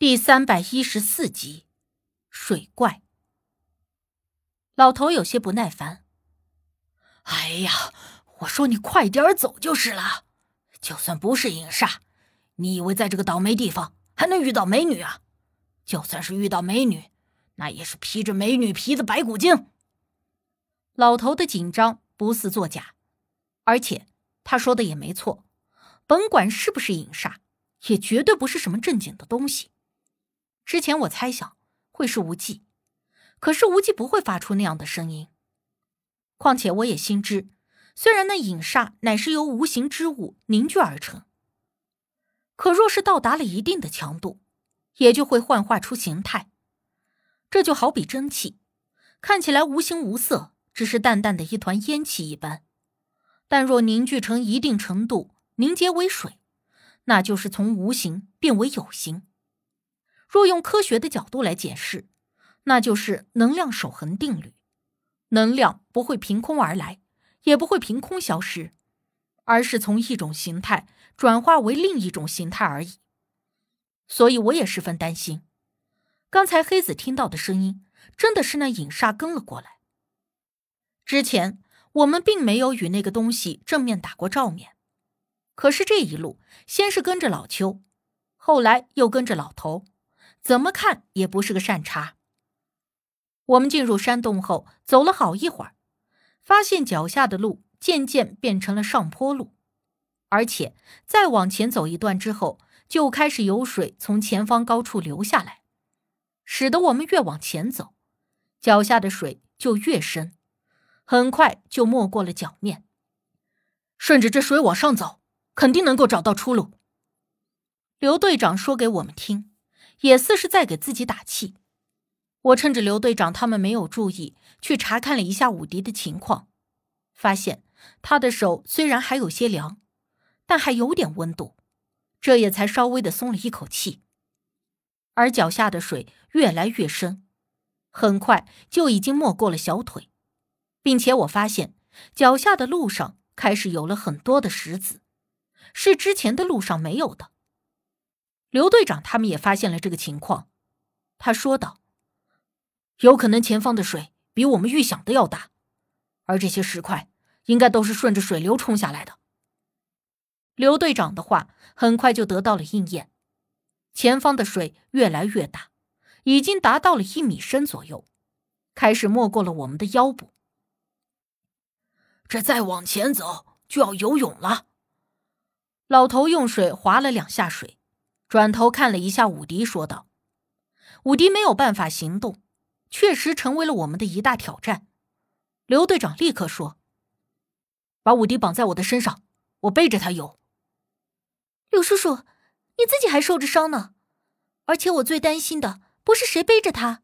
第三百一十四集，水怪。老头有些不耐烦。哎呀，我说你快点走就是了。就算不是影煞，你以为在这个倒霉地方还能遇到美女啊？就算是遇到美女，那也是披着美女皮的白骨精。老头的紧张不似作假，而且他说的也没错。甭管是不是影煞，也绝对不是什么正经的东西。之前我猜想会是无忌，可是无忌不会发出那样的声音。况且我也心知，虽然那影煞乃是由无形之物凝聚而成，可若是到达了一定的强度，也就会幻化出形态。这就好比蒸汽，看起来无形无色，只是淡淡的一团烟气一般，但若凝聚成一定程度，凝结为水，那就是从无形变为有形。若用科学的角度来解释，那就是能量守恒定律。能量不会凭空而来，也不会凭空消失，而是从一种形态转化为另一种形态而已。所以我也十分担心，刚才黑子听到的声音真的是那影煞跟了过来。之前我们并没有与那个东西正面打过照面，可是这一路先是跟着老邱，后来又跟着老头。怎么看也不是个善茬。我们进入山洞后，走了好一会儿，发现脚下的路渐渐变成了上坡路，而且再往前走一段之后，就开始有水从前方高处流下来，使得我们越往前走，脚下的水就越深，很快就没过了脚面。顺着这水往上走，肯定能够找到出路。刘队长说给我们听。也似是在给自己打气。我趁着刘队长他们没有注意，去查看了一下武迪的情况，发现他的手虽然还有些凉，但还有点温度，这也才稍微的松了一口气。而脚下的水越来越深，很快就已经没过了小腿，并且我发现脚下的路上开始有了很多的石子，是之前的路上没有的。刘队长他们也发现了这个情况，他说道：“有可能前方的水比我们预想的要大，而这些石块应该都是顺着水流冲下来的。”刘队长的话很快就得到了应验，前方的水越来越大，已经达到了一米深左右，开始没过了我们的腰部。这再往前走就要游泳了。老头用水划了两下水。转头看了一下武迪，说道：“武迪没有办法行动，确实成为了我们的一大挑战。”刘队长立刻说：“把武迪绑在我的身上，我背着他游。”刘叔叔，你自己还受着伤呢，而且我最担心的不是谁背着他，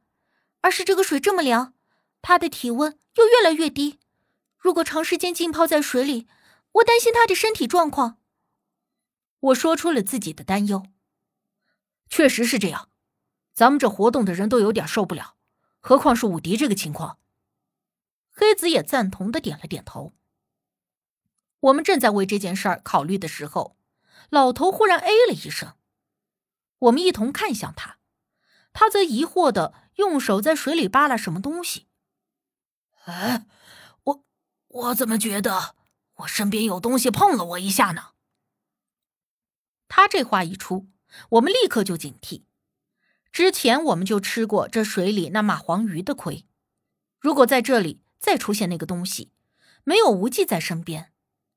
而是这个水这么凉，他的体温又越来越低，如果长时间浸泡在水里，我担心他的身体状况。我说出了自己的担忧。确实是这样，咱们这活动的人都有点受不了，何况是武迪这个情况。黑子也赞同的点了点头。我们正在为这件事儿考虑的时候，老头忽然哎了一声，我们一同看向他，他则疑惑的用手在水里扒拉什么东西。哎，我我怎么觉得我身边有东西碰了我一下呢？他这话一出。我们立刻就警惕。之前我们就吃过这水里那蚂蟥鱼的亏，如果在这里再出现那个东西，没有无忌在身边，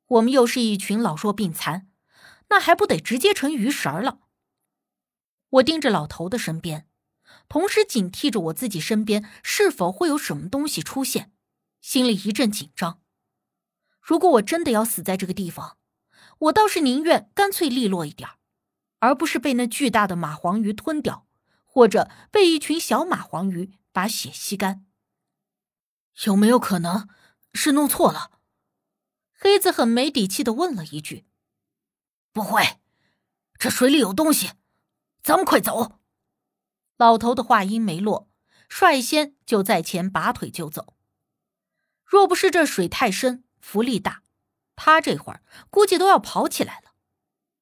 我们又是一群老弱病残，那还不得直接成鱼食儿了？我盯着老头的身边，同时警惕着我自己身边是否会有什么东西出现，心里一阵紧张。如果我真的要死在这个地方，我倒是宁愿干脆利落一点。而不是被那巨大的蚂蟥鱼吞掉，或者被一群小蚂蟥鱼把血吸干。有没有可能是弄错了？黑子很没底气的问了一句。不会，这水里有东西，咱们快走。老头的话音没落，率先就在前拔腿就走。若不是这水太深，浮力大，他这会儿估计都要跑起来了。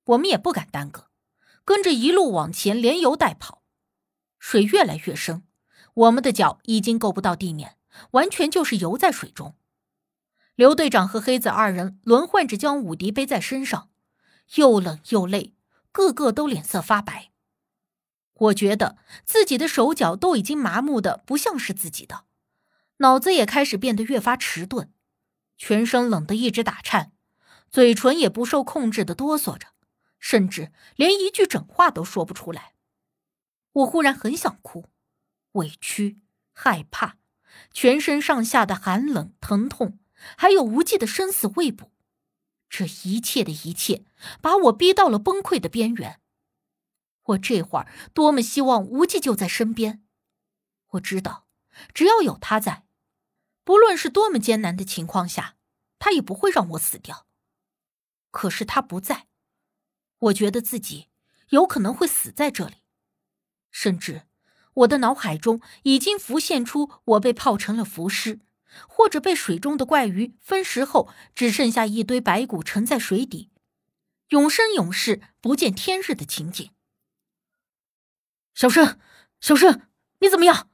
我们也不敢耽搁。跟着一路往前，连游带跑，水越来越深，我们的脚已经够不到地面，完全就是游在水中。刘队长和黑子二人轮换着将武迪背在身上，又冷又累，个个都脸色发白。我觉得自己的手脚都已经麻木的不像是自己的，脑子也开始变得越发迟钝，全身冷得一直打颤，嘴唇也不受控制的哆嗦着，甚至连一句整话都说不出来。我忽然很想哭，委屈、害怕，全身上下的寒冷、疼痛，还有无忌的生死未卜，这一切的一切，把我逼到了崩溃的边缘。我这会儿多么希望无忌就在身边！我知道，只要有他在，不论是多么艰难的情况下，他也不会让我死掉。可是他不在，我觉得自己有可能会死在这里。甚至，我的脑海中已经浮现出我被泡成了浮尸，或者被水中的怪鱼分食后，只剩下一堆白骨沉在水底，永生永世不见天日的情景。小申，小申，你怎么样？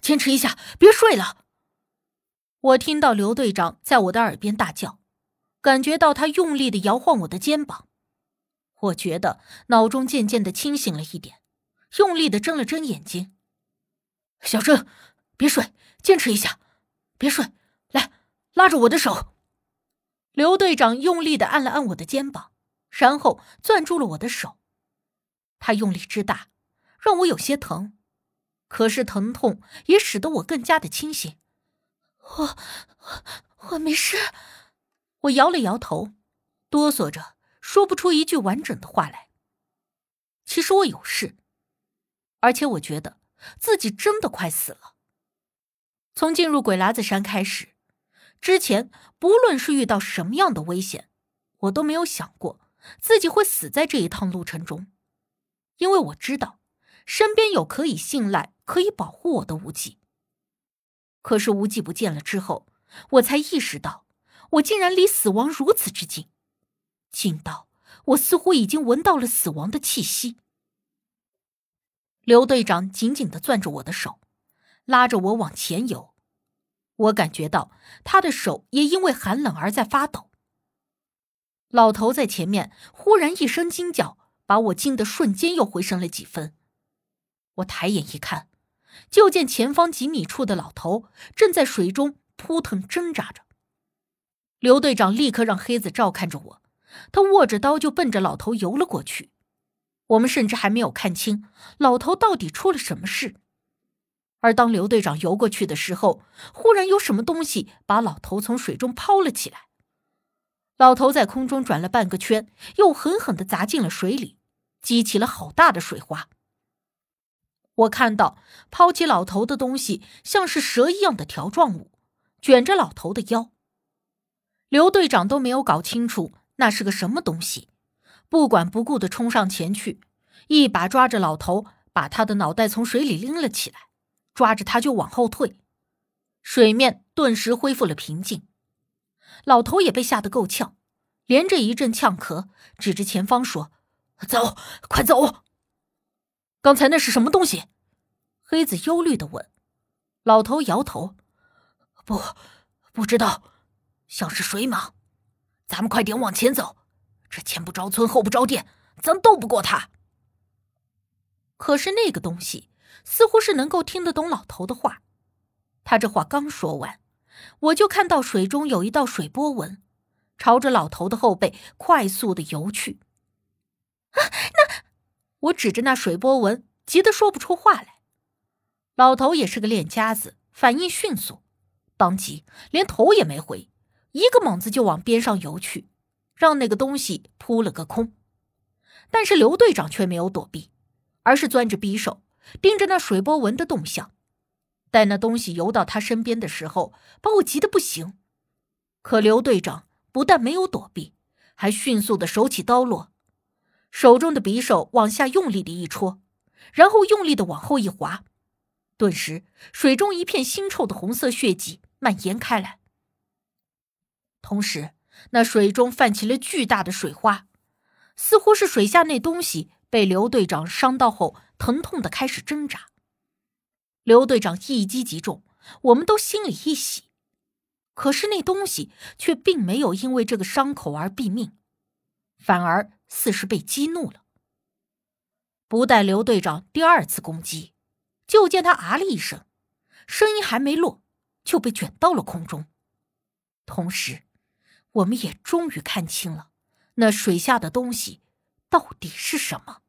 坚持一下，别睡了。我听到刘队长在我的耳边大叫，感觉到他用力的摇晃我的肩膀，我觉得脑中渐渐的清醒了一点。用力的睁了睁眼睛，小郑，别睡，坚持一下，别睡，来，拉着我的手。刘队长用力的按了按我的肩膀，然后攥住了我的手。他用力之大，让我有些疼，可是疼痛也使得我更加的清醒。我，我没事。我摇了摇头，哆嗦着说不出一句完整的话来。其实我有事。而且我觉得自己真的快死了。从进入鬼喇子山开始，之前不论是遇到什么样的危险，我都没有想过自己会死在这一趟路程中，因为我知道身边有可以信赖、可以保护我的无忌。可是无忌不见了之后，我才意识到，我竟然离死亡如此之近，近到我似乎已经闻到了死亡的气息。刘队长紧紧的攥着我的手，拉着我往前游。我感觉到他的手也因为寒冷而在发抖。老头在前面忽然一声惊叫，把我惊得瞬间又回升了几分。我抬眼一看，就见前方几米处的老头正在水中扑腾挣扎着。刘队长立刻让黑子照看着我，他握着刀就奔着老头游了过去。我们甚至还没有看清老头到底出了什么事，而当刘队长游过去的时候，忽然有什么东西把老头从水中抛了起来。老头在空中转了半个圈，又狠狠的砸进了水里，激起了好大的水花。我看到抛起老头的东西像是蛇一样的条状物，卷着老头的腰。刘队长都没有搞清楚那是个什么东西。不管不顾的冲上前去，一把抓着老头，把他的脑袋从水里拎了起来，抓着他就往后退。水面顿时恢复了平静，老头也被吓得够呛，连着一阵呛咳，指着前方说：“走，快走！”刚才那是什么东西？黑子忧虑的问。老头摇头：“不，不知道，像是水蟒。咱们快点往前走。”这前不着村后不着店，咱斗不过他。可是那个东西似乎是能够听得懂老头的话。他这话刚说完，我就看到水中有一道水波纹，朝着老头的后背快速的游去。啊！那我指着那水波纹，急得说不出话来。老头也是个练家子，反应迅速，当即连头也没回，一个猛子就往边上游去。让那个东西扑了个空，但是刘队长却没有躲避，而是攥着匕首盯着那水波纹的动向。待那东西游到他身边的时候，把我急得不行。可刘队长不但没有躲避，还迅速的手起刀落，手中的匕首往下用力的一戳，然后用力的往后一划，顿时水中一片腥臭的红色血迹蔓延开来，同时。那水中泛起了巨大的水花，似乎是水下那东西被刘队长伤到后疼痛的开始挣扎。刘队长一击即中，我们都心里一喜。可是那东西却并没有因为这个伤口而毙命，反而似是被激怒了。不待刘队长第二次攻击，就见他啊了一声，声音还没落，就被卷到了空中。同时，我们也终于看清了那水下的东西到底是什么。